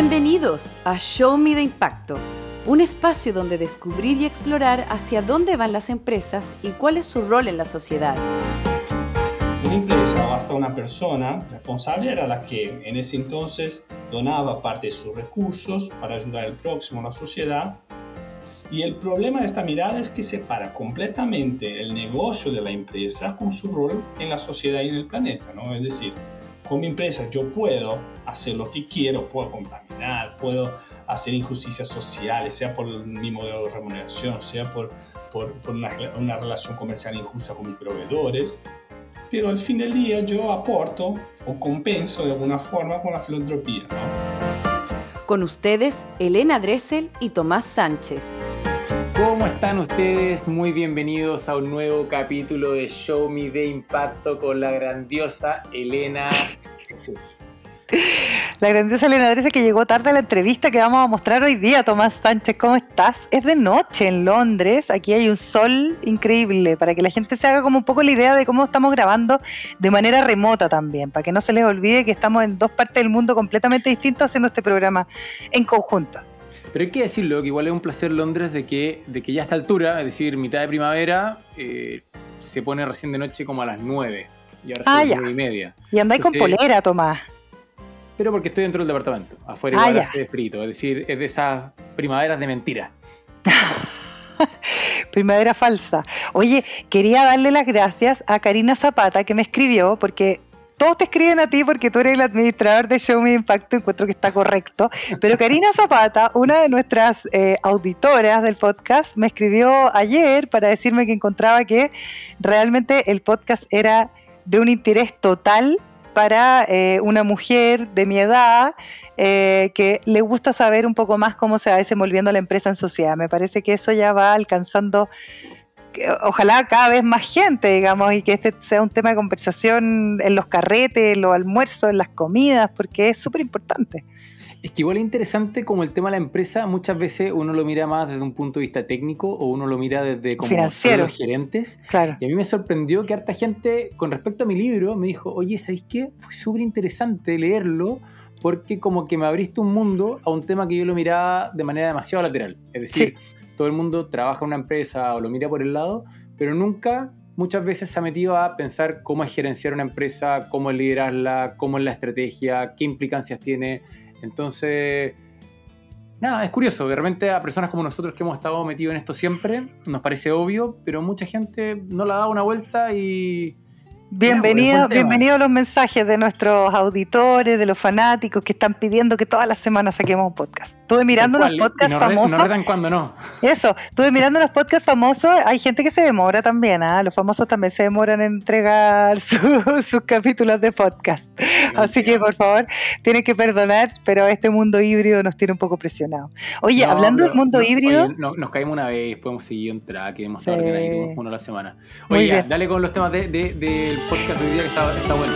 Bienvenidos a Show Me the Impacto, un espacio donde descubrir y explorar hacia dónde van las empresas y cuál es su rol en la sociedad. Una empresa o hasta una persona responsable era la que en ese entonces donaba parte de sus recursos para ayudar al próximo, a la sociedad. Y el problema de esta mirada es que separa completamente el negocio de la empresa con su rol en la sociedad y en el planeta. ¿no? Es decir, como empresa yo puedo hacer lo que quiero, puedo contaminar, puedo hacer injusticias sociales, sea por mi modelo de remuneración, sea por, por, una, una, relación comercial injusta con mis proveedores, pero al fin del día yo aporto o compenso de alguna forma con la filantropía. ¿no? Con ustedes, Elena Dressel y Tomás Sánchez. ¿Cómo están ustedes? Muy bienvenidos a un nuevo capítulo de Show Me de Impacto con la grandiosa Elena. La grandiosa Elena Drese que llegó tarde a la entrevista que vamos a mostrar hoy día. Tomás Sánchez, ¿cómo estás? Es de noche en Londres. Aquí hay un sol increíble para que la gente se haga como un poco la idea de cómo estamos grabando de manera remota también, para que no se les olvide que estamos en dos partes del mundo completamente distintas haciendo este programa en conjunto. Pero hay que decirlo, que igual es un placer Londres de que, de que ya a esta altura, es decir, mitad de primavera, eh, se pone recién de noche como a las 9. Y ahora ah, son las y media. Y andáis con polera, Tomás. Pero porque estoy dentro del departamento. Afuera ah, igual hace frito. Es decir, es de esas primaveras de mentira. primavera falsa. Oye, quería darle las gracias a Karina Zapata que me escribió porque todos te escriben a ti porque tú eres el administrador de Show Me Impacto, encuentro que está correcto. Pero Karina Zapata, una de nuestras eh, auditoras del podcast, me escribió ayer para decirme que encontraba que realmente el podcast era de un interés total para eh, una mujer de mi edad eh, que le gusta saber un poco más cómo se va desenvolviendo la empresa en sociedad. Me parece que eso ya va alcanzando ojalá cada vez más gente, digamos, y que este sea un tema de conversación en los carretes, en los almuerzos, en las comidas, porque es súper importante. Es que igual es interesante como el tema de la empresa, muchas veces uno lo mira más desde un punto de vista técnico o uno lo mira desde como Financiero. los gerentes. Claro. Y a mí me sorprendió que harta gente, con respecto a mi libro, me dijo, oye, ¿sabéis qué? Fue súper interesante leerlo porque como que me abriste un mundo a un tema que yo lo miraba de manera demasiado lateral. Es decir, todo el mundo trabaja en una empresa o lo mira por el lado, pero nunca muchas veces se ha metido a pensar cómo es gerenciar una empresa, cómo es liderarla, cómo es la estrategia, qué implicancias tiene. Entonces, nada, es curioso. De repente a personas como nosotros que hemos estado metidos en esto siempre, nos parece obvio, pero mucha gente no la da una vuelta y Bienvenido, bienvenido a los mensajes de nuestros auditores, de los fanáticos que están pidiendo que todas las semanas saquemos un podcast. Estuve mirando unos podcasts famosos. No cuando no. Eso, estuve mirando unos podcasts famosos. Hay gente que se demora también, ¿ah? Los famosos también se demoran en entregar sus capítulos de podcast. Así que, por favor, tienen que perdonar, pero este mundo híbrido nos tiene un poco presionados. Oye, hablando del mundo híbrido. nos caímos una vez, podemos seguir un track, hemos estado sí. uno a la semana. Oye, dale con los temas del de, podcast de hoy día que está, está bueno.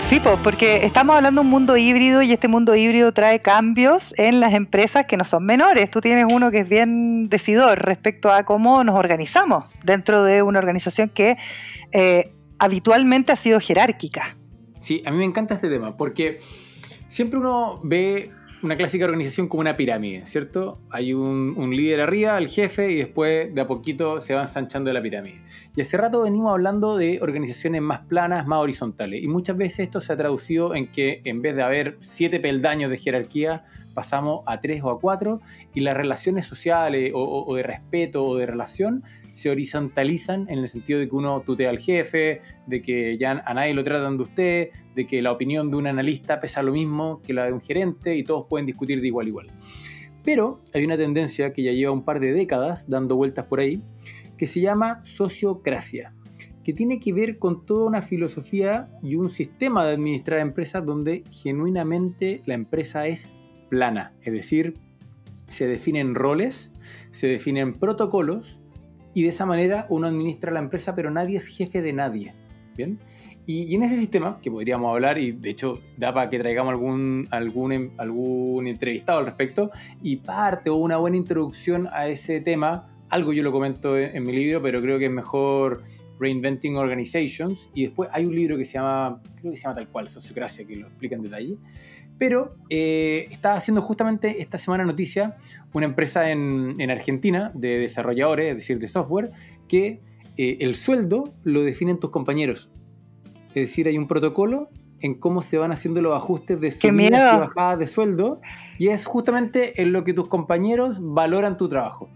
Sí, porque estamos hablando de un mundo híbrido y este mundo híbrido trae cambios en las empresas que no son menores. Tú tienes uno que es bien decidor respecto a cómo nos organizamos dentro de una organización que eh, habitualmente ha sido jerárquica. Sí, a mí me encanta este tema porque siempre uno ve una clásica organización como una pirámide, ¿cierto? Hay un, líder arriba, el jefe, y después de a poquito se va ensanchando la pirámide. Y hace rato venimos hablando de organizaciones más planas, más horizontales, y muchas veces esto se ha traducido en que en vez de haber siete peldaños de jerarquía, pasamos a tres o a cuatro, y las relaciones sociales o, de respeto o de relación se horizontalizan en el sentido de que uno tutea al jefe, de que ya a nadie lo tratan de usted, de que la opinión de un analista pesa lo mismo que la de un gerente y todos pueden discutir de igual a igual. Pero hay una tendencia que ya lleva un par de décadas dando vueltas por ahí, que se llama sociocracia, que tiene que ver con toda una filosofía y un sistema de administrar empresas donde genuinamente la empresa es plana, es decir, se definen roles, se definen protocolos y de esa manera uno administra la empresa, pero nadie es jefe de nadie. ¿Bien? Y, en ese sistema, que podríamos hablar, y de hecho da para que traigamos algún, algún, algún entrevistado al respecto, y parte o una buena introducción a ese tema, algo yo lo comento en, mi libro, pero creo que es mejor Reinventing Organizations, y después hay un libro que se llama, creo que se llama tal cual, Sociocracia, que lo explica en detalle, Pero eh, está haciendo justamente esta semana noticia una empresa en, en Argentina de desarrolladores, es decir, de software, que eh, el sueldo lo definen tus compañeros. Es decir, hay un protocolo en cómo se van haciendo los ajustes de subidas y bajadas de sueldo y es justamente en lo que tus compañeros valoran tu trabajo.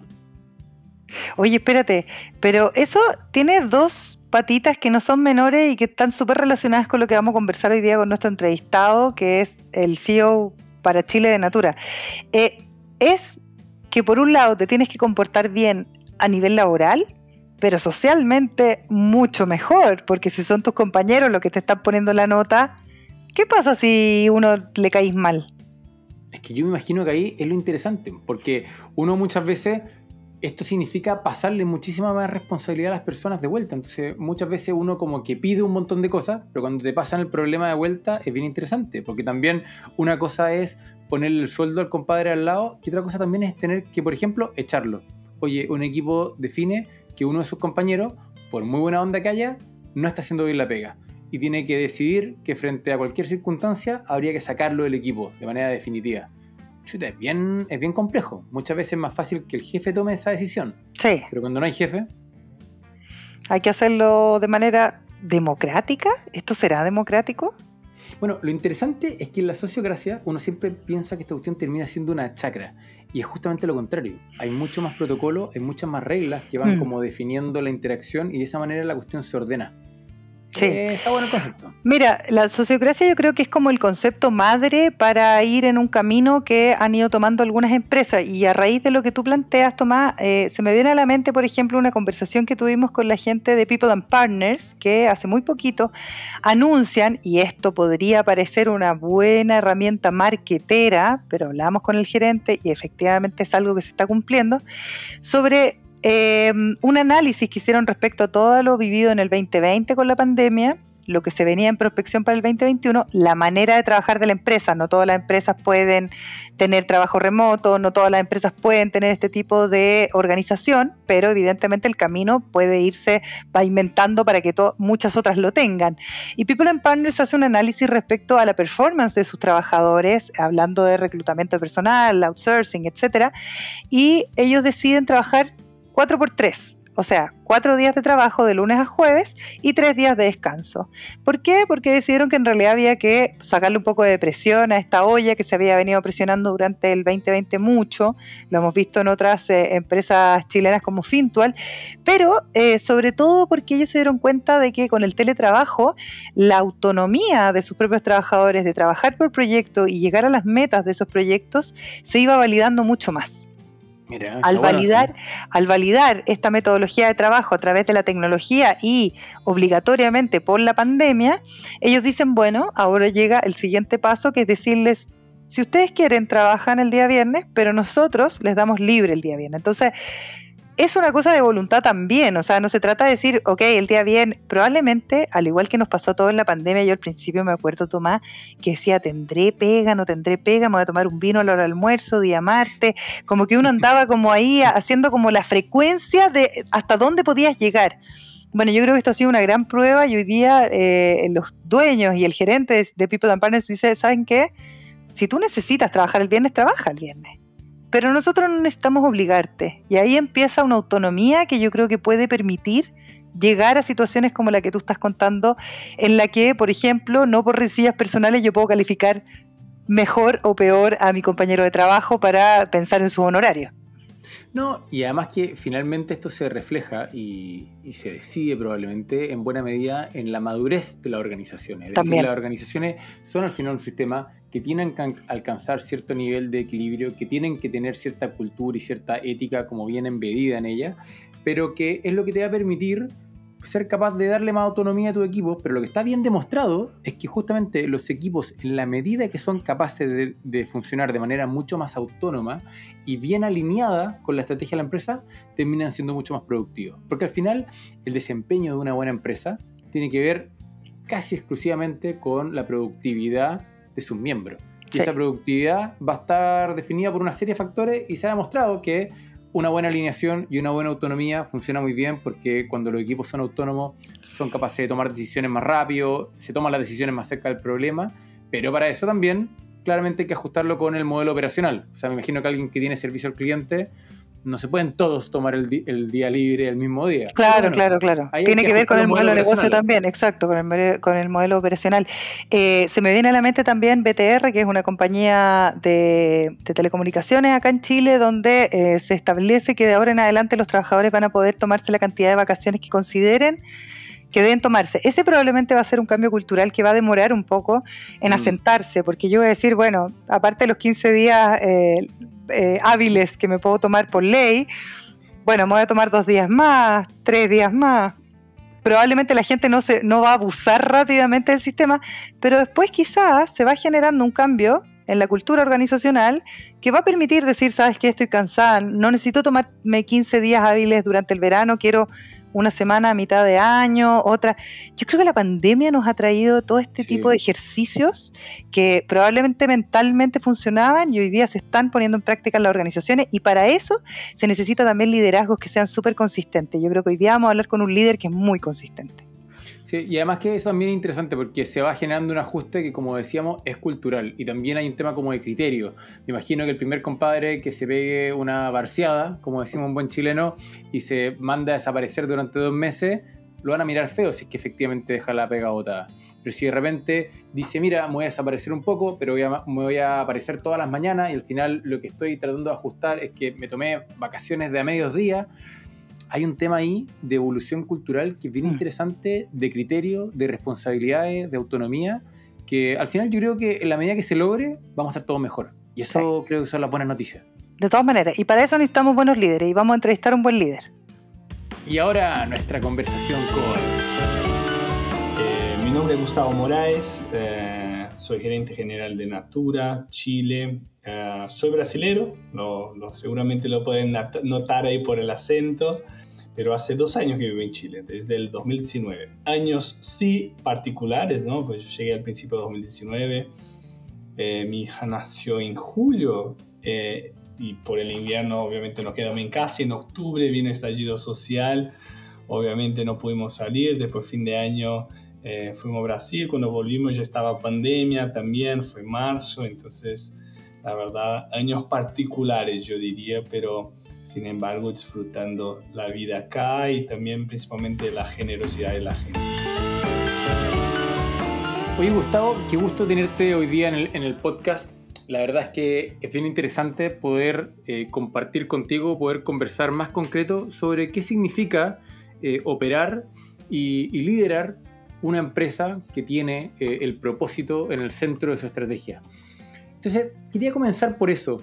Oye, espérate, pero eso tiene dos patitas que no son menores y que están súper relacionadas con lo que vamos a conversar hoy día con nuestro entrevistado, que es el CEO para Chile de Natura. Eh, es que por un lado te tienes que comportar bien a nivel laboral, pero socialmente mucho mejor, porque si son tus compañeros los que te están poniendo la nota, ¿qué pasa si uno le caís mal? Es que yo me imagino que ahí es lo interesante, porque uno muchas veces esto significa pasarle muchísima más responsabilidad a las personas de vuelta. Entonces, muchas veces uno como que pide un montón de cosas, pero cuando te pasan el problema de vuelta es bien interesante, porque también una cosa es ponerle el sueldo al compadre al lado, y otra cosa también es tener que, por ejemplo, echarlo. Oye, un equipo define que uno de sus compañeros, por muy buena onda que haya, no está haciendo bien la pega. Y tiene que decidir que frente a cualquier circunstancia habría que sacarlo del equipo de manera definitiva. Es bien, es bien complejo. Muchas veces es más fácil que el jefe tome esa decisión. Sí. Pero cuando no hay jefe... Hay que hacerlo de manera democrática. ¿Esto será democrático? Bueno, lo interesante es que en la sociocracia uno siempre piensa que esta cuestión termina siendo una chacra. Y es justamente lo contrario. Hay mucho más protocolo, hay muchas más reglas que van mm. como definiendo la interacción y de esa manera la cuestión se ordena. Sí. Eh, está bueno el concepto. Mira, la sociocracia yo creo que es como el concepto madre para ir en un camino que han ido tomando algunas empresas. Y a raíz de lo que tú planteas, Tomás, eh, se me viene a la mente, por ejemplo, una conversación que tuvimos con la gente de People and Partners, que hace muy poquito anuncian, y esto podría parecer una buena herramienta marketera, pero hablamos con el gerente y efectivamente es algo que se está cumpliendo, sobre eh, un análisis que hicieron respecto a todo lo vivido en el 2020 con la pandemia, lo que se venía en prospección para el 2021, la manera de trabajar de la empresa. No todas las empresas pueden tener trabajo remoto, no todas las empresas pueden tener este tipo de organización, pero evidentemente el camino puede irse pavimentando para que muchas otras lo tengan. Y People and Partners hace un análisis respecto a la performance de sus trabajadores, hablando de reclutamiento personal, outsourcing, etc. Y ellos deciden trabajar 4 por 3. O sea, cuatro días de trabajo de lunes a jueves y tres días de descanso. ¿Por qué? Porque decidieron que en realidad había que sacarle un poco de presión a esta olla que se había venido presionando durante el 2020 mucho. Lo hemos visto en otras eh, empresas chilenas como Fintual. Pero eh, sobre todo porque ellos se dieron cuenta de que con el teletrabajo, la autonomía de sus propios trabajadores de trabajar por proyecto y llegar a las metas de esos proyectos se iba validando mucho más al, validar, al validar esta metodología de trabajo a través de la tecnología y obligatoriamente por la pandemia, ellos dicen, bueno, ahora llega el siguiente paso que es decirles, si ustedes quieren, trabajan el día viernes, pero nosotros les damos libre el día viernes. Entonces, es una cosa de voluntad también, o sea, no se trata de decir, ok, el día bien, probablemente, al igual que nos pasó todo en la pandemia, yo al principio me acuerdo, Tomás, que decía, tendré pega, no tendré pega, me voy a tomar un vino a la hora del almuerzo, día martes, como que uno andaba como ahí haciendo como la frecuencia de hasta dónde podías llegar. Bueno, yo creo que esto ha sido una gran prueba y hoy día eh, los dueños y el gerente de, People and Partners dice, ¿saben qué? Si tú necesitas trabajar el viernes, trabaja el viernes pero nosotros no necesitamos obligarte. Y ahí empieza una autonomía que yo creo que puede permitir llegar a situaciones como la que tú estás contando, en la que, por ejemplo, no por rencillas personales yo puedo calificar mejor o peor a mi compañero de trabajo para pensar en su honorario. No, y además que finalmente esto se refleja y, se decide probablemente en buena medida en la madurez de las organizaciones. Es También. las organizaciones son al final un sistema que tienen que alcanzar cierto nivel de equilibrio, que tienen que tener cierta cultura y cierta ética como bien embedida en ella, pero que es lo que te va a permitir ser capaz de darle más autonomía a tu equipo, pero lo que está bien demostrado es que justamente los equipos, en la medida que son capaces de, funcionar de manera mucho más autónoma y bien alineada con la estrategia de la empresa, terminan siendo mucho más productivos. Porque al final, el desempeño de una buena empresa tiene que ver casi exclusivamente con la productividad de sus miembros. Y esa productividad va a estar definida por una serie de factores y se ha demostrado que una buena alineación y una buena autonomía funciona muy bien porque cuando los equipos son autónomos son capaces de tomar decisiones más rápido, se toman las decisiones más cerca del problema, pero para eso también claramente hay que ajustarlo con el modelo operacional. O sea, me imagino que alguien que tiene servicio al cliente no se pueden todos tomar el, día libre el mismo día. Claro, claro, claro. Tiene que, ver con el modelo de negocio también, exacto, con el, con el modelo operacional. Eh, se me viene a la mente también BTR, que es una compañía de, telecomunicaciones acá en Chile, donde eh, se establece que de ahora en adelante los trabajadores van a poder tomarse la cantidad de vacaciones que consideren que deben tomarse. Ese probablemente va a ser un cambio cultural que va a demorar un poco en mm. asentarse, porque yo voy a decir, bueno, aparte de los 15 días eh, eh, hábiles que me puedo tomar por ley, bueno, me voy a tomar dos días más, tres días más. Probablemente la gente no, se, no va a abusar rápidamente del sistema, pero después quizás se va generando un cambio en la cultura organizacional que va a permitir decir, sabes que estoy cansada, no necesito tomarme 15 días hábiles durante el verano, quiero una semana a mitad de año, otra. Yo creo que la pandemia nos ha traído todo este tipo de ejercicios que probablemente mentalmente funcionaban y hoy día se están poniendo en práctica en las organizaciones y para eso se necesita también liderazgos que sean súper consistentes. Yo creo que hoy día vamos a hablar con un líder que es muy consistente. Sí, y además que eso también es interesante porque se va generando un ajuste que, como decíamos, es cultural. Y también hay un tema como de criterio. Me imagino que el primer compadre que se pegue una barciada, como decimos un buen chileno, y se manda a desaparecer durante dos meses, lo van a mirar feo si es que efectivamente deja la pega botada. Pero si de repente dice, mira, me voy a desaparecer un poco, pero me voy a aparecer todas las mañanas y al final lo que estoy tratando de ajustar es que me tomé vacaciones de a medios días, hay un tema ahí de evolución cultural que es bien mm. interesante, de criterio, de responsabilidades, de autonomía, que al final yo creo que en la medida que se logre, vamos a estar todo mejor. Y eso creo que son las buenas noticias. De todas maneras, y para eso necesitamos buenos líderes y vamos a entrevistar a un buen líder. Y ahora nuestra conversación con... Eh, mi nombre es Gustavo Moraes, eh, soy gerente general de Natura, Chile. Eh, soy brasilero, lo, seguramente lo pueden notar ahí por el acento pero hace dos años que vivo en Chile, desde el 2019. Años sí particulares, ¿no? Pues yo llegué al principio de 2019, eh, mi hija nació en julio eh, y por el invierno obviamente no quedamos en casa, en octubre vino estallido social, obviamente no pudimos salir, después fin de año eh, fuimos a Brasil, cuando volvimos ya estaba pandemia también, fue marzo, entonces la verdad años particulares yo diría, pero sin embargo disfrutando la vida acá y también principalmente la generosidad de la gente. Oye Gustavo, qué gusto tenerte hoy día en el, podcast. La verdad es que es bien interesante poder eh, compartir contigo, poder conversar más concreto sobre qué significa eh, operar y, liderar una empresa que tiene eh, el propósito en el centro de su estrategia. Entonces, quería comenzar por eso.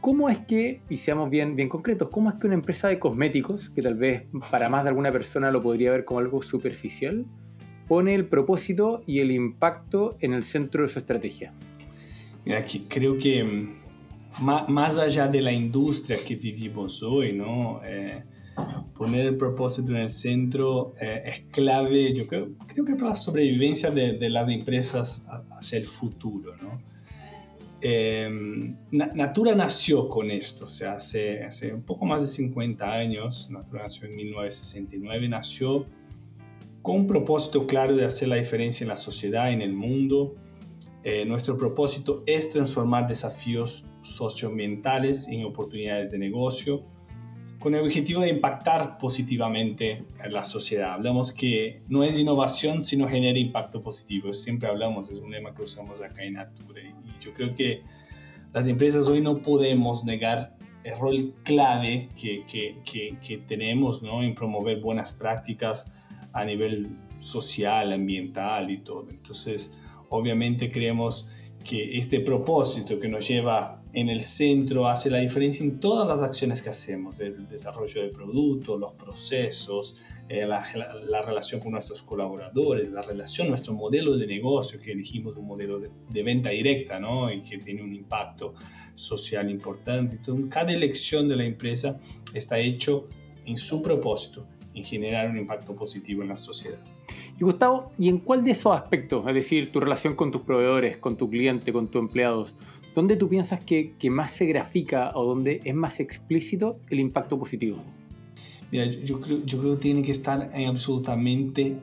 ¿Cómo es que, y seamos bien, bien concretos, cómo es que una empresa de cosméticos, que tal vez para más de alguna persona lo podría ver como algo superficial, pone el propósito y el impacto en el centro de su estrategia? Mira, creo que mm, más allá de la industria que vivimos hoy, ¿no? Eh, poner el propósito en el centro eh, es clave, yo creo, creo que para la sobrevivencia de, de las empresas hacia el futuro, ¿no? Em, Natura nació con esto, o sea, hace, un poco más de 50 años, Natura nació en 1969, nació con un propósito claro de hacer la diferencia en la sociedad, en el mundo. Eh, nuestro propósito es transformar desafíos socioambientales en oportunidades de negocio con el objetivo de impactar positivamente en la sociedad. Hablamos que no es innovación, sino genera impacto positivo. Siempre hablamos, es un lema que usamos acá en Natura. Y yo creo que las empresas hoy no podemos negar el rol clave que, que, que, que tenemos ¿no? en promover buenas prácticas a nivel social, ambiental y todo. Entonces, obviamente creemos que este propósito que nos lleva en el centro hace la diferencia en todas las acciones que hacemos, el desarrollo de productos, los procesos, eh, la, relación con nuestros colaboradores, la relación, nuestro modelo de negocio, que elegimos un modelo de, venta directa ¿no? y que tiene un impacto social importante. Entonces, cada elección de la empresa está hecho en su propósito, en generar un impacto positivo en la sociedad. Y Gustavo, ¿y en cuál de esos aspectos, es decir, tu relación con tus proveedores, con tu cliente, con tus empleados, ¿Dónde tú piensas que, más se grafica o dónde es más explícito el impacto positivo? Mira, yo, creo, yo creo que tiene que estar en absolutamente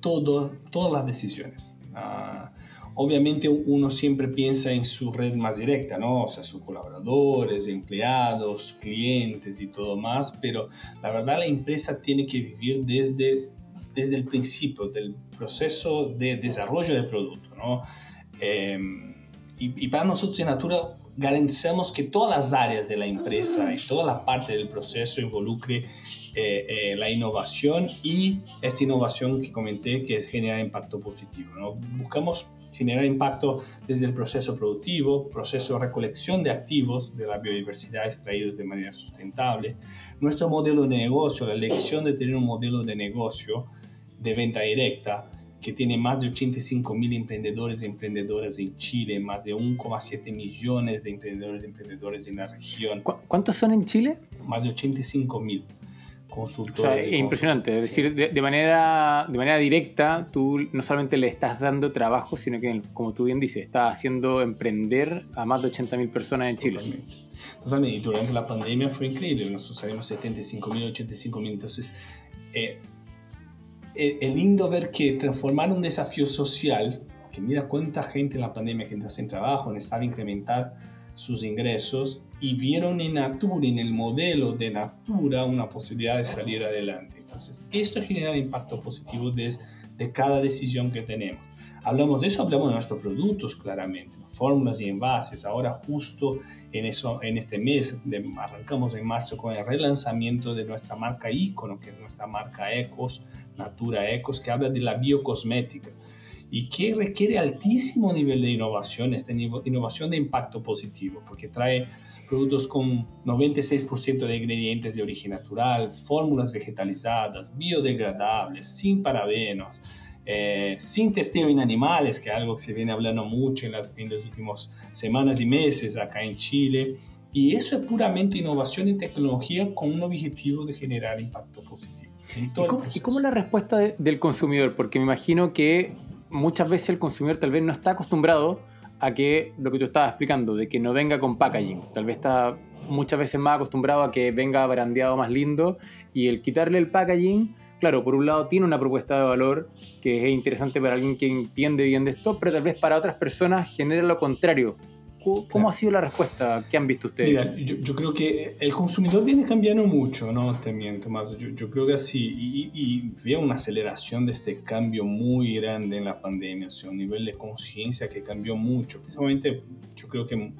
todo, todas las decisiones. Ah, obviamente uno siempre piensa en su red más directa, ¿no? O sea, sus colaboradores, empleados, clientes y todo más, pero la verdad la empresa tiene que vivir desde, desde el principio del proceso de desarrollo del producto, ¿no? Em, y, y, para nosotros en Natura garantizamos que todas las áreas de la empresa y toda la parte del proceso involucre eh, eh, la innovación y esta innovación que comenté que es generar impacto positivo. ¿no? Buscamos generar impacto desde el proceso productivo, proceso de recolección de activos de la biodiversidad extraídos de manera sustentable, nuestro modelo de negocio, la elección de tener un modelo de negocio de venta directa que tiene más de 85 mil emprendedores y emprendedoras en Chile, más de 1,7 millones de emprendedores y emprendedoras en la región. ¿Cuántos son en Chile? Más de 85 mil consultores. es impresionante, es decir, de, manera, de manera directa tú no solamente le estás dando trabajo, sino que, como tú bien dices, estás haciendo emprender a más de 80.000 personas en Chile. Totalmente. Y durante la pandemia fue increíble, nosotros salimos 75.000, 85.000, entonces... Eh, eh, es lindo ver que transformar un desafío social, que mira cuánta gente en la pandemia que entró sin trabajo, necesitaba incrementar sus ingresos y vieron en Natura, en el modelo de Natura, una posibilidad de salir adelante. Entonces, esto genera impacto positivo desde de cada decisión que tenemos. Hablamos de eso, hablamos de nuestros productos claramente, fórmulas y envases. Ahora justo en, eso, en este mes, arrancamos en marzo con el relanzamiento de nuestra marca Icono, que es nuestra marca Ecos, Natura Ecos, que habla de la biocosmética y que requiere altísimo nivel de innovación, esta innovación de impacto positivo, porque trae productos con 96% de ingredientes de origen natural, fórmulas vegetalizadas, biodegradables, sin parabenos, eh, sin testeo en animales, que es algo que se viene hablando mucho en las, en las últimas semanas y meses acá en Chile. Y eso es puramente innovación y tecnología con un objetivo de generar impacto positivo. ¿Y cómo, ¿Y cómo, es la respuesta del consumidor? Porque me imagino que muchas veces el consumidor tal vez no está acostumbrado a que lo que tú estabas explicando, de que no venga con packaging. Tal vez está muchas veces más acostumbrado a que venga brandeado más lindo y el quitarle el packaging, claro, por un lado tiene una propuesta de valor que es interesante para alguien que entiende bien de esto, pero tal vez para otras personas genera lo contrario, ¿Cómo ha sido la respuesta que han visto ustedes? Mira, yo, creo que el consumidor viene cambiando mucho, ¿no? También, Tomás, yo, yo creo que así, y, y, veo una aceleración de este cambio muy grande en la pandemia, o sea, un nivel de conciencia que cambió mucho. Precisamente, yo creo que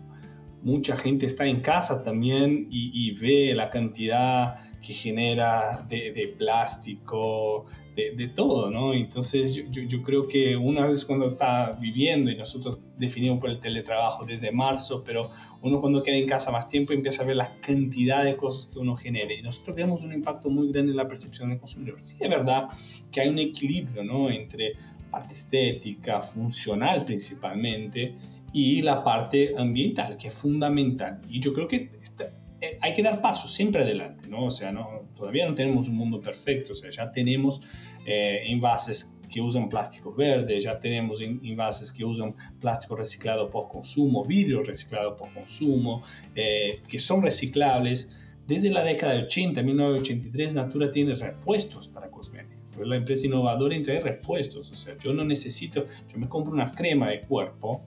mucha gente está en casa también y, y ve la cantidad que genera de, de plástico, de, todo, ¿no? Entonces yo, yo, creo que una vez cuando está viviendo, y nosotros definimos por el teletrabajo desde marzo, pero uno cuando queda en casa más tiempo empieza a ver la cantidad de cosas que uno genera y nosotros vemos un impacto muy grande en la percepción del consumidor. Sí, es verdad que hay un equilibrio, ¿no? Entre parte estética, funcional principalmente, y la parte ambiental, que es fundamental. Y yo creo que eh, hay que dar pasos siempre adelante, ¿no? O sea, no, todavía no tenemos un mundo perfecto, o sea, ya tenemos eh, envases que usan plástico verde, ya tenemos envases que usan plástico reciclado por consumo, vidrio reciclado por consumo, eh, que son reciclables. Desde la década de 80, 1983, Natura tiene repuestos para cosméticos. Es la empresa innovadora en traer repuestos. O sea, yo no necesito, yo me compro una crema de cuerpo,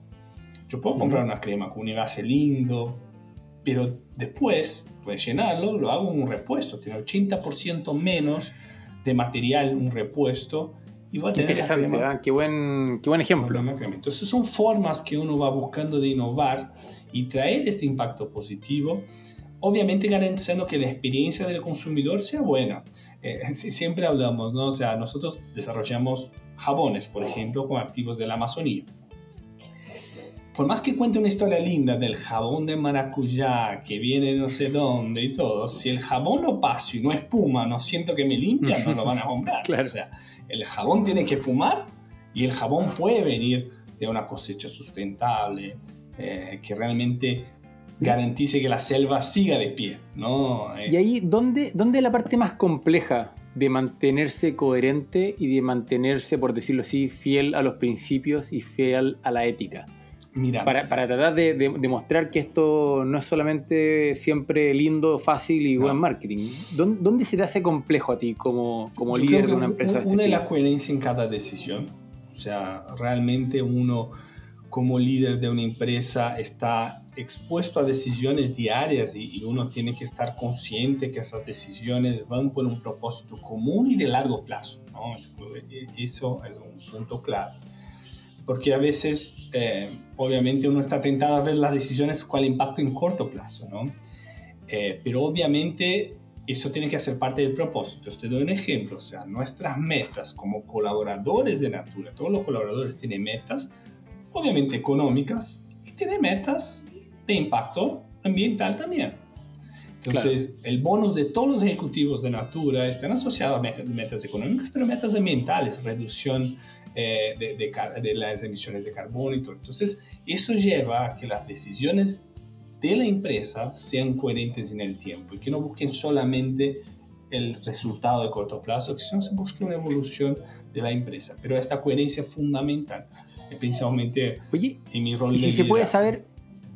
yo puedo comprar una crema con un envase lindo, pero después, rellenarlo, lo hago en un repuesto, tiene 80% menos de material un repuesto y va a tener Interesante, ¿ah? qué, buen, qué buen ejemplo. Entonces son formas que uno va buscando de innovar y traer este impacto positivo, obviamente garantizando que la experiencia del consumidor sea buena. Eh, siempre hablamos, ¿no? O sea, nosotros desarrollamos jabones, por ejemplo, con activos de la Amazonía por más que cuente una historia linda del jabón de maracuyá que viene no sé dónde y todo, si el jabón no paso y no espuma, no siento que me limpia, no lo van a comprar. O sea, el jabón tiene que espumar y el jabón puede venir de una cosecha sustentable, eh, que realmente garantice que la selva siga de pie. ¿no? Y ahí, ¿dónde, ¿dónde es la parte más compleja de mantenerse coherente y de mantenerse, por decirlo así, fiel a los principios y fiel a la ética? Para, para, tratar de, demostrar que esto no es solamente siempre lindo, fácil y buen marketing. ¿Dónde, se te hace complejo a ti como, como líder de una empresa? Una es la coherencia en cada decisión. O sea, realmente uno como líder de una empresa está expuesto a decisiones diarias y, uno tiene que estar consciente que esas decisiones van por un propósito común y de largo plazo. ¿no? Eso es un punto clave. Porque a veces, eh, obviamente, uno está tentado a ver las decisiones con el impacto en corto plazo, ¿no? Eh, pero obviamente eso tiene que ser parte del propósito. Te doy un ejemplo, o sea, nuestras metas como colaboradores de Natura, todos los colaboradores tienen metas, obviamente económicas, y tienen metas de impacto ambiental también. Entonces, el bonus de todos los ejecutivos de Natura están asociados a metas, económicas, pero metas ambientales, reducción eh, de, de, de, las emisiones de carbono y todo. Entonces, eso lleva a que las decisiones de la empresa sean coherentes en el tiempo y que no busquen solamente el resultado de corto plazo, que no se busque una evolución de la empresa. Pero esta coherencia es fundamental, principalmente Oye, en mi rol. Y si se puede saber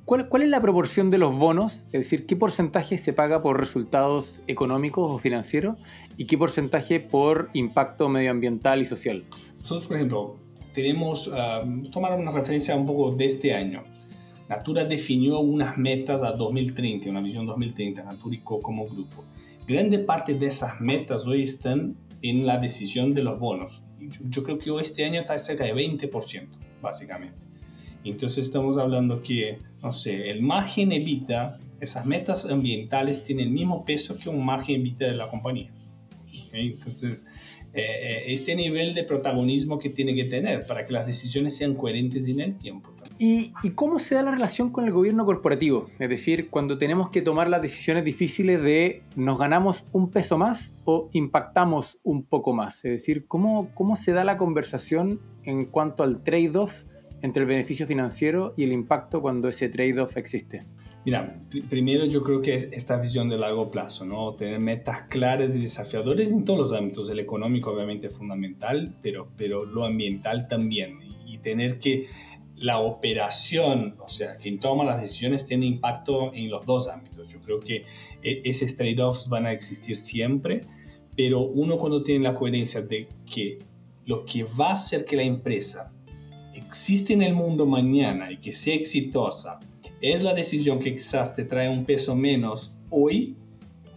¿Cuál, ¿Cuál, es la proporción de los bonos? Es decir, ¿qué porcentaje se paga por resultados económicos o financieros y qué porcentaje por impacto medioambiental y social? Nosotros, por ejemplo, tenemos, uh, tomar una referencia un poco de este año. Natura definió unas metas a 2030, una visión 2030, Naturico como grupo. Grande parte de esas metas hoy están en la decisión de los bonos. Yo, yo creo que hoy este año está cerca de 20%, básicamente. Entonces estamos hablando que, no sé, el margen evita, esas metas ambientales tienen el mismo peso que un margen evita de la compañía. Entonces, eh, eh, este nivel de protagonismo que tiene que tener para que las decisiones sean coherentes en el tiempo. ¿Y, ¿Y, cómo se da la relación con el gobierno corporativo? Es decir, cuando tenemos que tomar las decisiones difíciles de nos ganamos un peso más o impactamos un poco más. Es decir, ¿cómo, cómo se da la conversación en cuanto al trade-off entre el beneficio financiero y el impacto cuando ese trade-off existe? Mira, primero yo creo que es esta visión de largo plazo, ¿no? Tener metas claras y desafiadoras en todos los ámbitos. El económico obviamente es fundamental, pero, pero lo ambiental también. Y, tener que la operación, o sea, quien toma las decisiones tiene impacto en los dos ámbitos. Yo creo que e, esos trade-offs van a existir siempre, pero uno cuando tiene la coherencia de que lo que va a hacer que la empresa existe en el mundo mañana y que sea exitosa es la decisión que quizás te trae un peso menos hoy,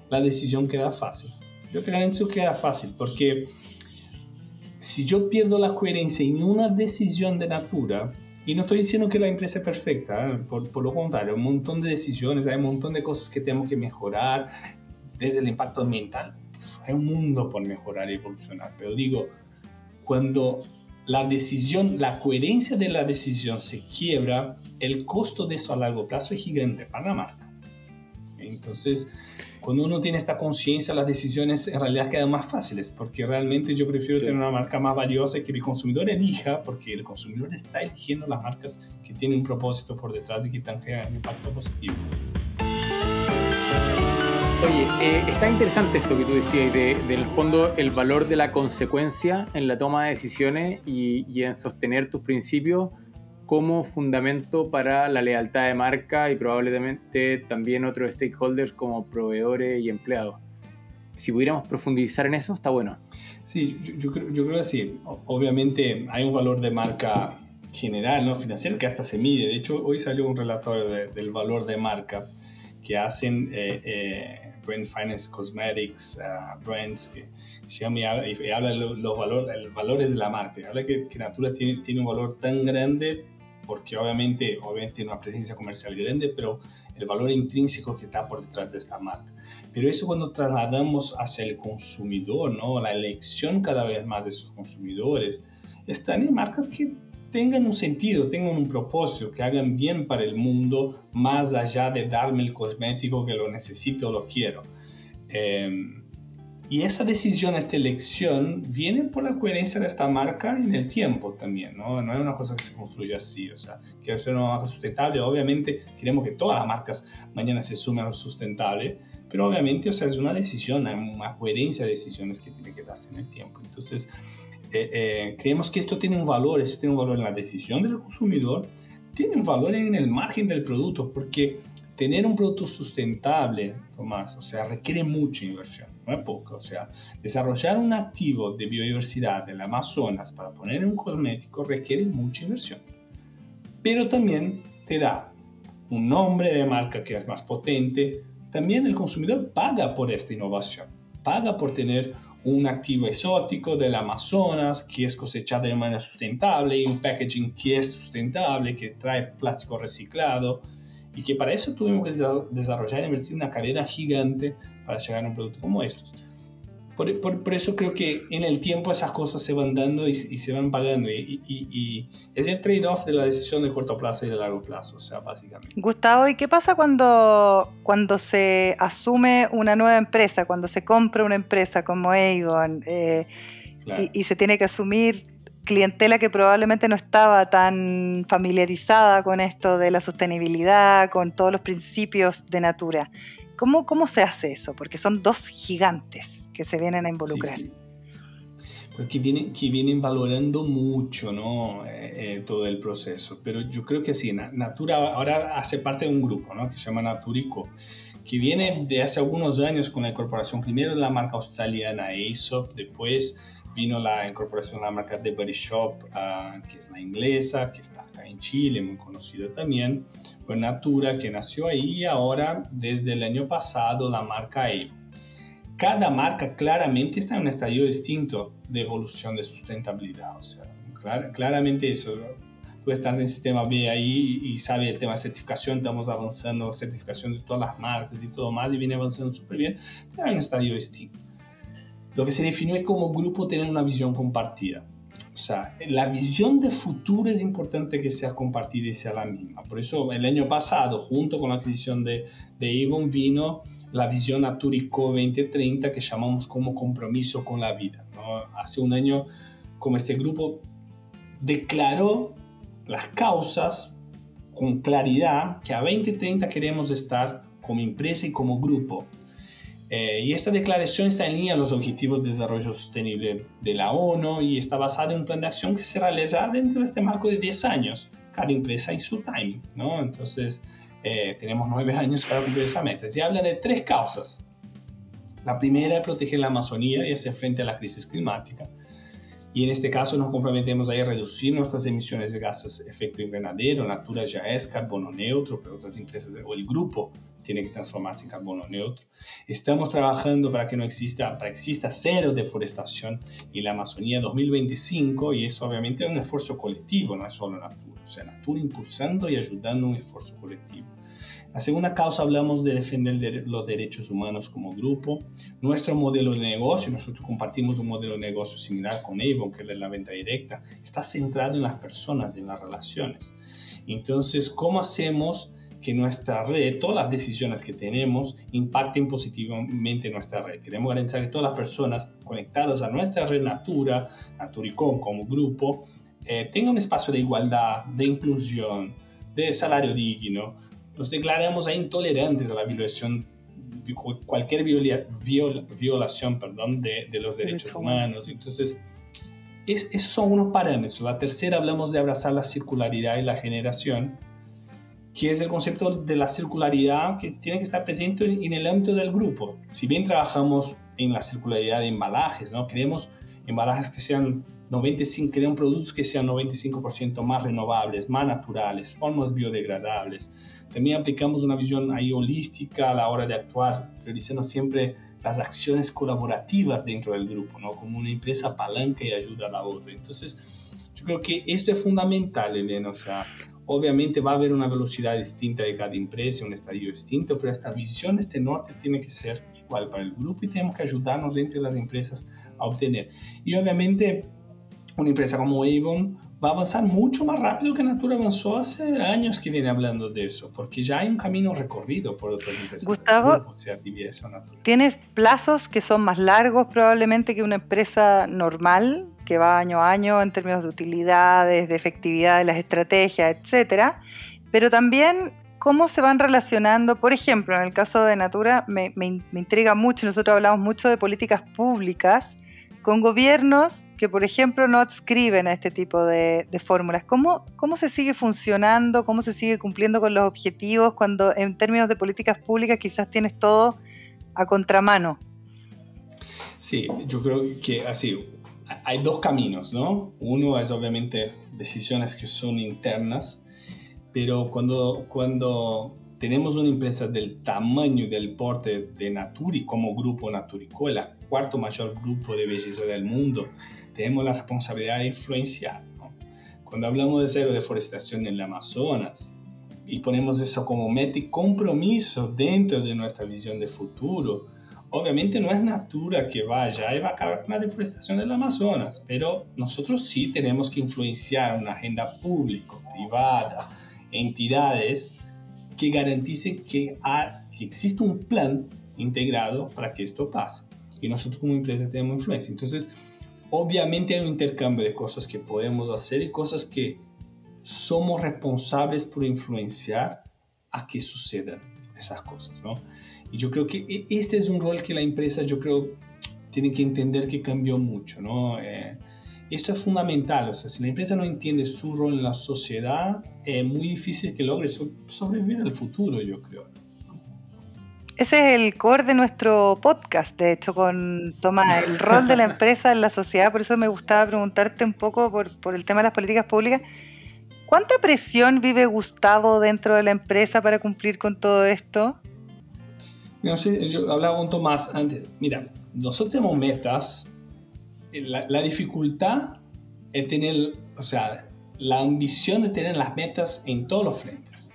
la decisión queda fácil. Yo garantizo que queda fácil porque si yo pierdo la coherencia en una decisión de natura, y no estoy diciendo que la empresa es perfecta, ¿eh? por, por, lo contrario, un montón de decisiones, hay un montón de cosas que tenemos que mejorar, desde el impacto ambiental, hay un mundo por mejorar y evolucionar, pero digo, cuando la decisión, la coherencia de la decisión se quiebra, el costo de eso a largo plazo es gigante para la marca. Entonces, cuando uno tiene esta conciencia, las decisiones en realidad quedan más fáciles, porque realmente yo prefiero tener una marca más valiosa que el consumidor elija, porque el consumidor está eligiendo las marcas que tienen un propósito por detrás y que están creando un impacto positivo. Oye, eh, está interesante eso que tú decías, de, de, en el fondo el valor de la consecuencia en la toma de decisiones y, en sostener tus principios como fundamento para la lealtad de marca y probablemente también otros stakeholders como proveedores y empleados. Si pudiéramos profundizar en eso, está bueno. Sí, yo, creo, yo que sí. Obviamente hay un valor de marca general, ¿no? financiero, que hasta se mide. De hecho, hoy salió un relatorio de, del valor de marca que hacen eh, eh, Brand Finance Cosmetics, uh, Brands, que llama y habla, y habla de los, valores, valores de la marca. Habla que, que Natura tiene, tiene, un valor tan grande porque obviamente, obviamente tiene una presencia comercial grande, pero el valor intrínseco que está por detrás de esta marca. Pero eso cuando trasladamos hacia el consumidor, ¿no? la elección cada vez más de sus consumidores, están en marcas que tengan un sentido, tengan un propósito, que hagan bien para el mundo, más allá de darme el cosmético que lo necesito o lo quiero. Eh, y esa decisión, esta elección, viene por la coherencia de esta marca en el tiempo también, ¿no? No es una cosa que se construye así, o sea, quiero ser una marca sustentable, obviamente queremos que todas las marcas mañana se sumen a lo sustentable, pero obviamente, o sea, es una decisión, hay una coherencia de decisiones que tiene que darse en el tiempo. Entonces, eh, eh, creemos que esto tiene un valor, esto tiene un valor en la decisión del consumidor, tiene un valor en el margen del producto, porque tener un producto sustentable, Tomás, o sea, requiere mucha inversión, no es poco. O sea, desarrollar un activo de biodiversidad del Amazonas para poner en un cosmético requiere mucha inversión. pero también te da un nombre de marca que es más potente. También el consumidor paga por esta innovación, paga por tener un activo exótico del Amazonas que es cosechado de manera sustentable y un packaging que es sustentable, que trae plástico reciclado y que para eso tuvimos que desarrollar y invertir una cadena gigante para llegar a un producto como estos. Por, por, eso creo que en el tiempo esas cosas se van dando y, se van pagando. Y, y, es el trade-off de la decisión de corto plazo y de largo plazo, o sea, básicamente. Gustavo, ¿y qué pasa cuando, cuando se asume una nueva empresa, cuando se compra una empresa como Avon eh, y, se tiene que asumir clientela que probablemente no estaba tan familiarizada con esto de la sostenibilidad, con todos los principios de Natura? ¿Cómo, cómo se hace eso? Porque son dos gigantes que se vienen a involucrar. Porque vienen, que vienen valorando mucho ¿no? Eh, eh, todo el proceso. Pero yo creo que sí, Natura ahora hace parte de un grupo ¿no? que se llama Naturico, que viene de hace algunos años con la incorporación primero de la marca australiana Aesop, después vino la incorporación de la marca The Body Shop, uh, que es la inglesa, que está acá en Chile, muy conocida también, pues Natura, que nació ahí, y ahora desde el año pasado la marca Avon cada marca claramente está en un estadio distinto de evolución de sustentabilidad. O sea, claramente eso. Tú estás en sistema B ahí y sabes el tema de certificación, estamos avanzando, certificación de todas las marcas y todo más, y viene avanzando súper bien, pero hay un estadio distinto. Lo que se definió es como grupo tener una visión compartida. O sea, la visión de futuro es importante que sea compartida y sea la misma. Por eso el año pasado, junto con la adquisición de, de Avon, vino la visión Naturico 2030 que llamamos como compromiso con la vida. Hace un año, como este grupo declaró las causas con claridad que a 2030 queremos estar como empresa y como grupo. Eh, y esta declaración está en línea con los Objetivos de Desarrollo Sostenible de la ONU y está basada en un plan de acción que se realiza dentro de este marco de 10 años, cada empresa y su timing. ¿no? Entonces, eh, tenemos nueve años para cumplir esa meta. Y habla de tres causas. La primera es proteger la Amazonía y hacer frente a la crisis climática. Y en este caso nos comprometemos a reducir nuestras emisiones de gases de efecto invernadero. Natura ya es carbono neutro, pero otras empresas o el grupo tiene que transformarse en carbono neutro. Estamos trabajando para que no exista, para que exista cero deforestación en la Amazonía 2025 y eso obviamente es un esfuerzo colectivo, no es solo Natura. O sea, Natura impulsando y ayudando un esfuerzo colectivo. La segunda causa hablamos de defender los derechos humanos como grupo. Nuestro modelo de negocio, nosotros compartimos un modelo de negocio similar con Avon, que es la venta directa, está centrado en las personas, en las relaciones. Entonces, ¿cómo hacemos que nuestra red, todas las decisiones que tenemos, impacten positivamente nuestra red? Queremos garantizar que todas las personas conectadas a nuestra red Natura, Naturicom como grupo, eh, tengan un espacio de igualdad, de inclusión, de salario digno, nos declaramos intolerantes a la violación, cualquier violación perdón, de, los derechos humanos. Entonces, esos son unos parámetros. La tercera hablamos de abrazar la circularidad y la generación, que es el concepto de la circularidad que tiene que estar presente en el ámbito del grupo. Si bien trabajamos en la circularidad de embalajes, ¿no? queremos embalajes que sean 95, queremos productos que sean 95% más renovables, más naturales, formas biodegradables, también aplicamos una visión ahí holística a la hora de actuar, realizando siempre las acciones colaborativas dentro del grupo, ¿no? Como una empresa palanca y ayuda a la otra. Entonces, yo creo que esto es fundamental, Elena. O sea, obviamente va a haber una velocidad distinta de cada empresa, un estadio distinto, pero esta visión, este norte tiene que ser igual para el grupo y tenemos que ayudarnos entre las empresas a obtener. Y obviamente, una empresa como Avon va a avanzar mucho más rápido que Natura avanzó hace años que viene hablando de eso, porque ya hay un camino recorrido por otras empresas. Gustavo, ¿tienes plazos que son más largos probablemente que una empresa normal, que va año a año en términos de utilidades, de efectividad de las estrategias, etcétera? Pero también cómo se van relacionando, por ejemplo, en el caso de Natura me, me, me intriga mucho, nosotros hablamos mucho de políticas públicas con gobiernos que, por ejemplo, no adscriben a este tipo de, fórmulas. ¿Cómo, ¿Cómo se sigue funcionando? ¿Cómo se sigue cumpliendo con los objetivos cuando en términos de políticas públicas quizás tienes todo a contramano? Sí, yo creo que así, hay dos caminos, ¿no? Uno es obviamente decisiones que son internas pero cuando, cuando tenemos una empresa del tamaño del porte de Naturi como grupo Naturico, el cuarto mayor grupo de belleza del mundo, tenemos la responsabilidad de influenciar. Cuando hablamos de cero deforestación en el Amazonas y ponemos eso como meta y compromiso dentro de nuestra visión de futuro, obviamente no es Natura que vaya y va a acabar con la deforestación del Amazonas, pero nosotros sí tenemos que influenciar una agenda pública, privada, entidades que garanticen que, que existe un plan integrado para que esto pase. Y nosotros como empresa tenemos influencia. Entonces, obviamente hay un intercambio de cosas que podemos hacer y cosas que somos responsables por influenciar a que sucedan esas cosas, ¿no? Y yo creo que e, este es un rol que la empresa, yo creo, tiene que entender que cambió mucho, ¿no? Eh, esto es fundamental, o sea, si la empresa no entiende su rol en la sociedad, es muy difícil que logre sobrevivir al futuro, yo creo. Ese es el core de nuestro podcast, de hecho, con Tomás, el rol de la empresa en la sociedad. Por eso me gustaba preguntarte un poco por, por el tema de las políticas públicas. ¿Cuánta presión vive Gustavo dentro de la empresa para cumplir con todo esto? No sé, yo hablaba con Tomás antes. Mira, nosotros tenemos metas la, dificultad es tener, o sea, la ambición de tener las metas en todos los frentes.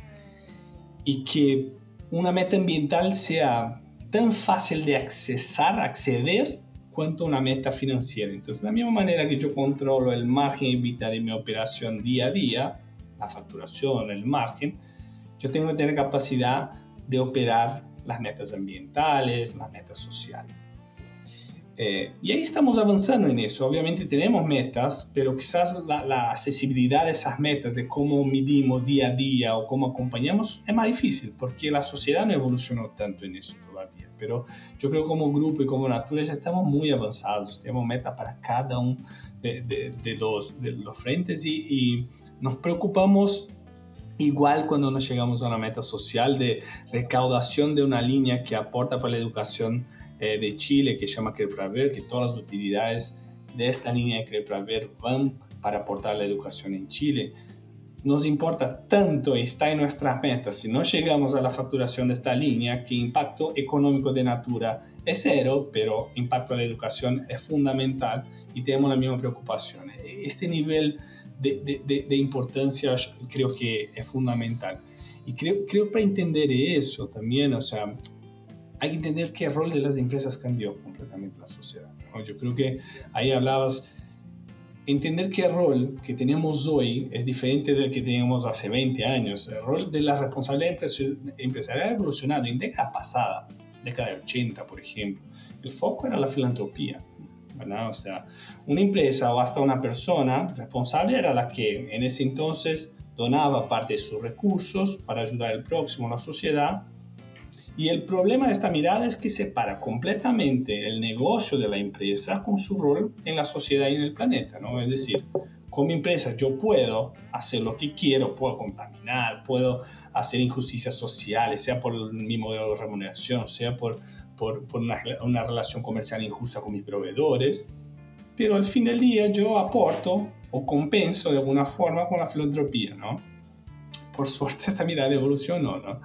Y que una meta ambiental sea tan fácil de accesar, acceder, cuanto una meta financiera. Entonces, de la misma manera que yo controlo el margen EBITDA de mi operación día a día, la facturación, el margen, yo tengo que tener capacidad de operar las metas ambientales, las metas sociales. Eh, y ahí estamos avanzando en eso. Obviamente tenemos metas, pero quizás la, accesibilidad de esas metas, de cómo medimos día a día o cómo acompañamos, es más difícil porque la sociedad no evolucionó tanto en eso todavía. Pero yo creo que como grupo y como naturaleza estamos muy avanzados. Tenemos metas para cada uno de, de, los, de los, frentes y, y nos preocupamos Igual cuando nos llegamos a una meta social de recaudación de una línea que aporta para la educación eh, de Chile que se llama CREPRAVER, que todas las utilidades de esta línea de CREPRAVER van para aportar la educación en Chile. Nos importa tanto está en nuestras metas, si no llegamos a la facturación de esta línea, que impacto económico de Natura es cero, pero impacto a la educación es fundamental y tenemos la misma preocupación. Este nivel de, de, de importancia creo que es fundamental. Y creo, creo para entender eso también, o sea, hay que entender que rol de las empresas cambió completamente en la sociedad. Yo creo que ahí hablabas, entender que el rol que tenemos hoy es diferente del que teníamos hace 20 años. El rol de la responsabilidad empresarial ha evolucionado en década pasada, década de 80, por ejemplo. El foco era la filantropía. O sea, una empresa o hasta una persona responsable era la que en ese entonces donaba parte de sus recursos para ayudar al próximo, a la sociedad, y el problema de esta mirada es que separa completamente el negocio de la empresa con su rol en la sociedad y en el planeta, ¿no? Es decir, como empresa yo puedo hacer lo que quiero, puedo contaminar, puedo hacer injusticias sociales, sea por mi modelo de remuneración, sea por, por, por una, una relación comercial injusta con mis proveedores, pero al fin del día yo aporto o compenso de alguna forma con la filantropía, ¿no? Por suerte esta mirada evolucionó, ¿no?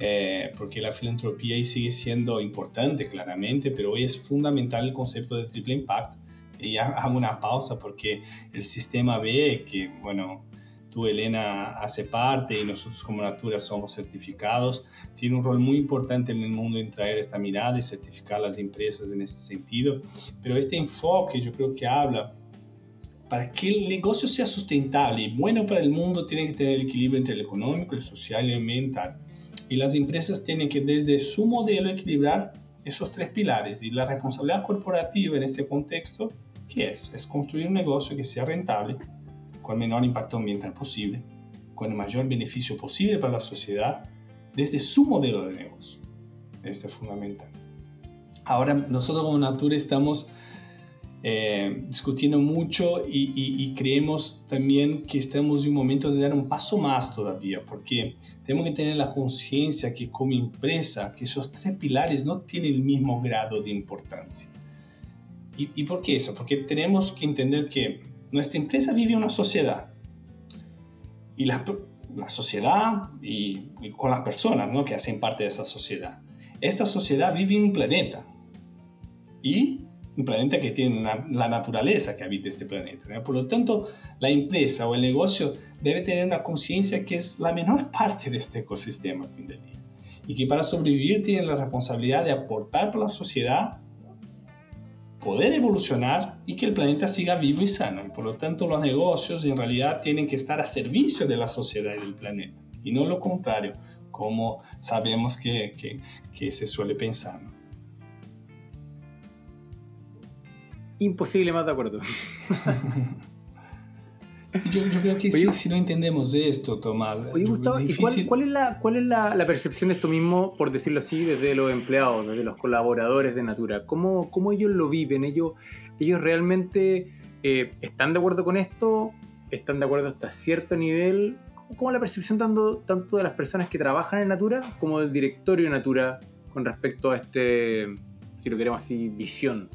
Eh, porque la filantropía ahí sigue siendo importante claramente, pero hoy es fundamental el concepto de triple impact. Y hago una pausa porque el sistema ve que, bueno, tú Elena hace parte y nosotros como Natura somos certificados, tiene un rol muy importante en el mundo en traer esta mirada y certificar las empresas en este sentido, pero este enfoque yo creo que habla para que el negocio sea sustentable y bueno para el mundo, tiene que tener el equilibrio entre el económico, el social y el ambiental. Y las empresas tienen que desde su modelo equilibrar esos tres pilares. Y la responsabilidad corporativa en este contexto, ¿qué es? Es construir un negocio que sea rentable, con menor impacto ambiental posible, con el mayor beneficio posible para la sociedad, desde su modelo de negocio. Esto es fundamental. Ahora, nosotros como Natura estamos eh, discutiendo mucho y, creemos también que estamos en un momento de dar un paso más todavía, porque tenemos que tener la conciencia que como empresa, que esos tres pilares no tienen el mismo grado de importancia. ¿Y, ¿Y por qué eso? Porque tenemos que entender que nuestra empresa vive una sociedad y la, la sociedad y, con las personas ¿no? que hacen parte de esa sociedad. Esta sociedad vive en un planeta y un planeta que tiene la naturaleza que habita este planeta. Por lo tanto, la empresa o el negocio debe tener una conciencia que es la menor parte de este ecosistema fin del día. Y que para sobrevivir tiene la responsabilidad de aportar para la sociedad, poder evolucionar y que el planeta siga vivo y sano. Y por lo tanto, los negocios en realidad tienen que estar a servicio de la sociedad y del planeta. Y no lo contrario, como sabemos que, que, que se suele pensar. Imposible más de acuerdo. yo, creo que si, no entendemos esto, Tomás. Oye, Gustavo, cuál, es, la, cuál es la, percepción de esto mismo, por decirlo así, desde los empleados, desde los colaboradores de Natura? ¿Cómo, cómo ellos lo viven? ¿Ellos, ellos realmente eh, están de acuerdo con esto? ¿Están de acuerdo hasta cierto nivel? ¿Cómo la percepción tanto, tanto de las personas que trabajan en Natura como del directorio de Natura con respecto a este, si lo queremos así, visión?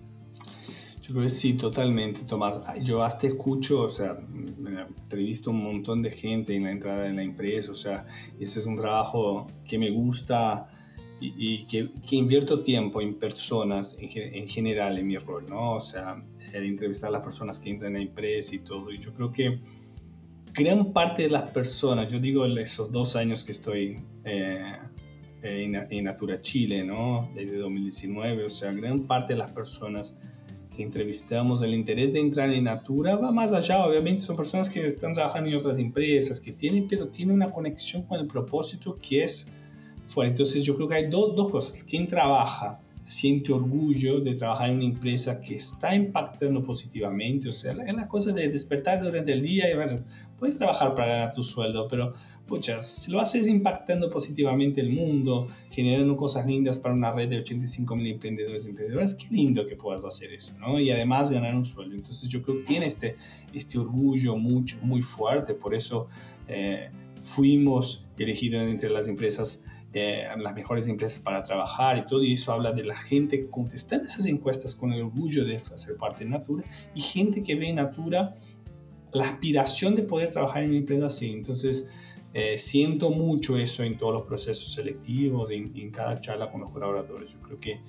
Yo sí, totalmente, Tomás. Yo hasta escucho, o sea, entrevisto un montón de gente en la entrada de la empresa, o sea, ese es un trabajo que me gusta y, que, que, invierto tiempo en personas en, en, general en mi rol, ¿no? O sea, el entrevistar a las personas que entran en la empresa y todo. Y yo creo que gran parte de las personas, yo digo esos dos años que estoy eh, en, en Natura Chile, ¿no? Desde 2019, o sea, gran parte de las personas entrevistamos, el interés de entrar en Natura va más allá, obviamente son personas que están trabajando en otras empresas, que tienen, pero tienen una conexión con el propósito que es fuera. Entonces yo creo que hay dos, dos cosas. Quien trabaja siente orgullo de trabajar en una empresa que está impactando positivamente, o sea, es la cosa de despertar durante el día y ver, puedes trabajar para ganar tu sueldo, pero pucha, si lo haces impactando positivamente el mundo, generando cosas lindas para una red de 85 mil emprendedores y emprendedoras, qué lindo que puedas hacer eso, ¿no? Y además ganar un sueldo. Entonces yo creo que tiene este, este orgullo mucho, muy fuerte, por eso eh, fuimos elegidos entre las empresas eh, las mejores empresas para trabajar y todo, y eso habla de la gente que contesta esas encuestas con el orgullo de hacer parte de Natura y gente que ve en Natura la aspiración de poder trabajar en una empresa así. Entonces, eh, siento mucho eso en todos los procesos selectivos, en, en, cada charla con los colaboradores. Yo creo que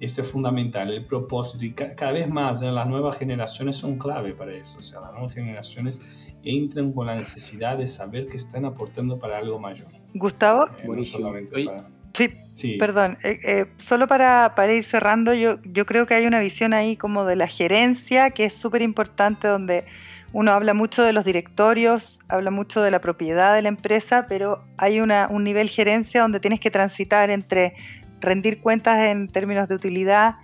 esto es fundamental, el propósito, y cada vez más las nuevas generaciones son clave para eso. O sea, las nuevas generaciones entran con la necesidad de saber que están aportando para algo mayor. Gustavo, eh, sí, perdón, eh, solo para, para, ir cerrando, yo, yo creo que hay una visión ahí como de la gerencia que es súper importante donde uno habla mucho de los directorios, habla mucho de la propiedad de la empresa, pero hay una, un nivel gerencia donde tienes que transitar entre rendir cuentas en términos de utilidad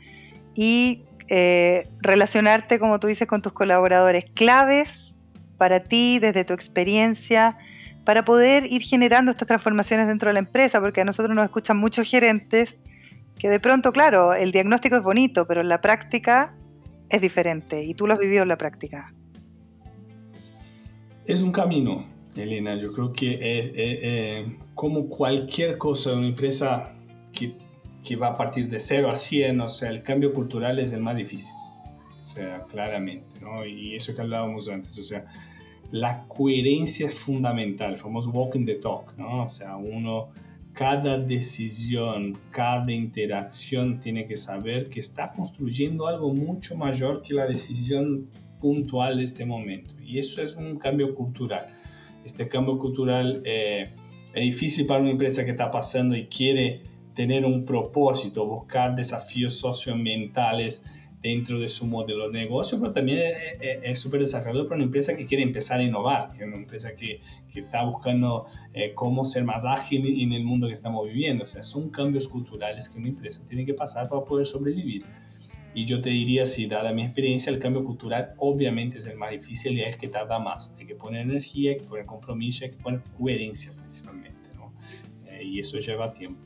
y eh, relacionarte, como tú dices, con tus colaboradores claves para ti, desde tu experiencia, para poder ir generando estas transformaciones dentro de la empresa, porque a nosotros nos escuchan muchos gerentes que de pronto, claro, el diagnóstico es bonito, pero en la práctica es diferente y tú lo has vivido en la práctica. Es un camino, Elena. Yo creo que eh, eh, como cualquier cosa, una empresa que, que, va a partir de 0 a 100, o sea, el cambio cultural es el más difícil. O sea, claramente, ¿no? Y eso que hablábamos antes, o sea, la coherencia es fundamental, famoso walking the talk, ¿no? O sea, uno, cada decisión, cada interacción tiene que saber que está construyendo algo mucho mayor que la decisión puntual de este momento. Y eso es un cambio cultural. Este cambio cultural eh, es difícil para una empresa que está pasando y quiere tener un propósito, buscar desafíos socioambientales dentro de su modelo de negocio, pero también es súper desafiador para una empresa que quiere empezar a innovar, que es una empresa que, que está buscando eh, cómo ser más ágil en el mundo que estamos viviendo. O sea, son cambios culturales que una empresa tiene que pasar para poder sobrevivir. Y yo te diría, si dada mi experiencia, el cambio cultural obviamente es el más difícil y es que tarda más. Hay que poner energía, hay que poner compromiso, hay que poner coherencia principalmente. ¿no? Eh, y eso lleva tiempo.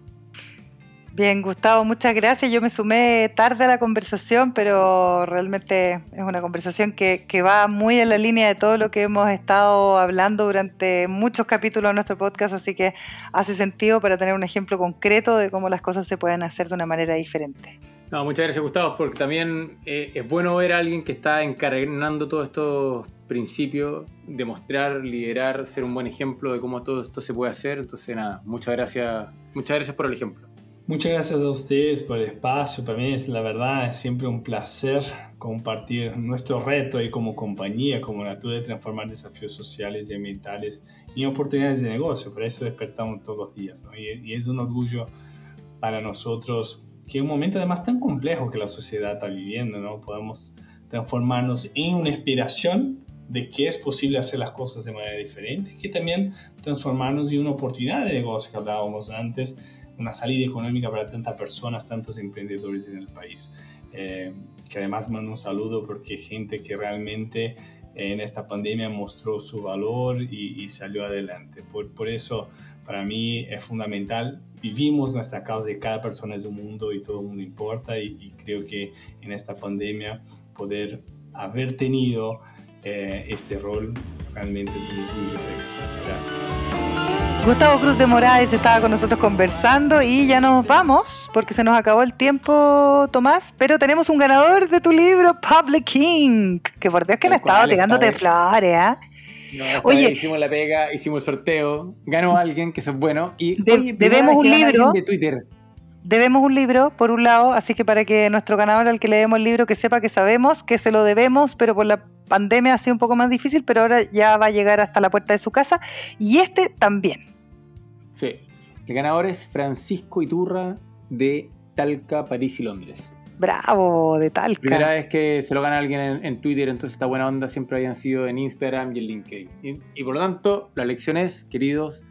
Bien, Gustavo, muchas gracias. Yo me sumé tarde a la conversación, pero realmente es una conversación que, que, va muy en la línea de todo lo que hemos estado hablando durante muchos capítulos de nuestro podcast, así que hace sentido para tener un ejemplo concreto de cómo las cosas se pueden hacer de una manera diferente. No, muchas gracias Gustavo, porque también eh, es bueno ver a alguien que está encarnando todos estos principios, demostrar, liderar, ser un buen ejemplo de cómo todo esto se puede hacer. Entonces, nada, muchas gracias, muchas gracias por el ejemplo. Muchas gracias a ustedes por el espacio. Para mí es la verdad, es siempre un placer compartir nuestro reto y como compañía, como Natura, de transformar desafíos sociales y ambientales en oportunidades de negocio. Por eso despertamos todos los días. Y, y, es un orgullo para nosotros que en un momento además tan complejo que la sociedad está viviendo, ¿no? podamos transformarnos en una inspiración de que es posible hacer las cosas de manera diferente, que también transformarnos en una oportunidad de negocio que hablábamos antes una salida económica para tantas personas, tantos emprendedores en el país. Eh, que además mando un saludo porque gente que realmente en esta pandemia mostró su valor y, salió adelante. Por, por, eso, para mí es fundamental. Vivimos nuestra causa de cada persona es un mundo y todo el mundo importa y, creo que en esta pandemia poder haber tenido eh, este rol realmente es un orgullo. Gracias. Gustavo Cruz de Moraes estaba con nosotros conversando y ya nos vamos porque se nos acabó el tiempo, Tomás. Pero tenemos un ganador de tu libro, Public King, que por Dios que le estaba tirándote flores, ¿ah? oye, hicimos la pega, hicimos el sorteo, ganó alguien que eso es bueno. Y debemos un libro. De Twitter. Debemos un libro, por un lado, así que para que nuestro ganador al que le demos el libro que sepa que sabemos que se lo debemos, pero por la pandemia ha sido un poco más difícil, pero ahora ya va a llegar hasta la puerta de su casa. Y este también. Sí. El ganador es Francisco Iturra de Talca, París y Londres. Bravo, de Talca. Primera vez que se lo gana alguien en, Twitter, entonces esta buena onda siempre habían sido en Instagram y en LinkedIn. Y, por lo tanto, la lección es, queridos,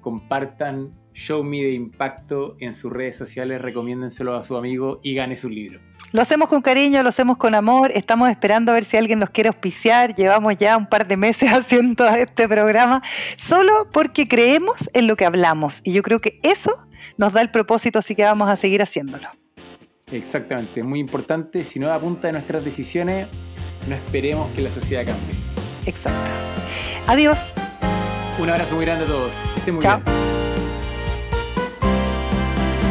compartan Show Me de Impacto en sus redes sociales, recomiéndenselo a su amigo y gane su libro. Lo hacemos con cariño, lo hacemos con amor. Estamos esperando a ver si alguien nos quiere auspiciar. Llevamos ya un par de meses haciendo este programa solo porque creemos en lo que hablamos. Y yo creo que eso nos da el propósito, así que vamos a seguir haciéndolo. Exactamente, muy importante. Si no da punta de nuestras decisiones, no esperemos que la sociedad cambie. Exacto. Adiós. Un abrazo muy grande a todos. estén muy Chao. bien.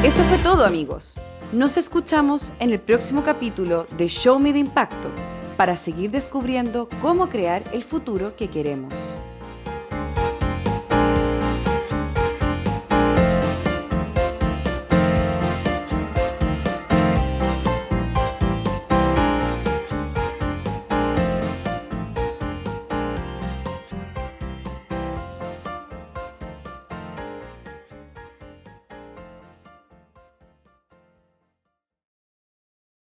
Eso fue todo, amigos. Nos escuchamos en el próximo capítulo de Show Me de Impacto para seguir descubriendo cómo crear el futuro que queremos.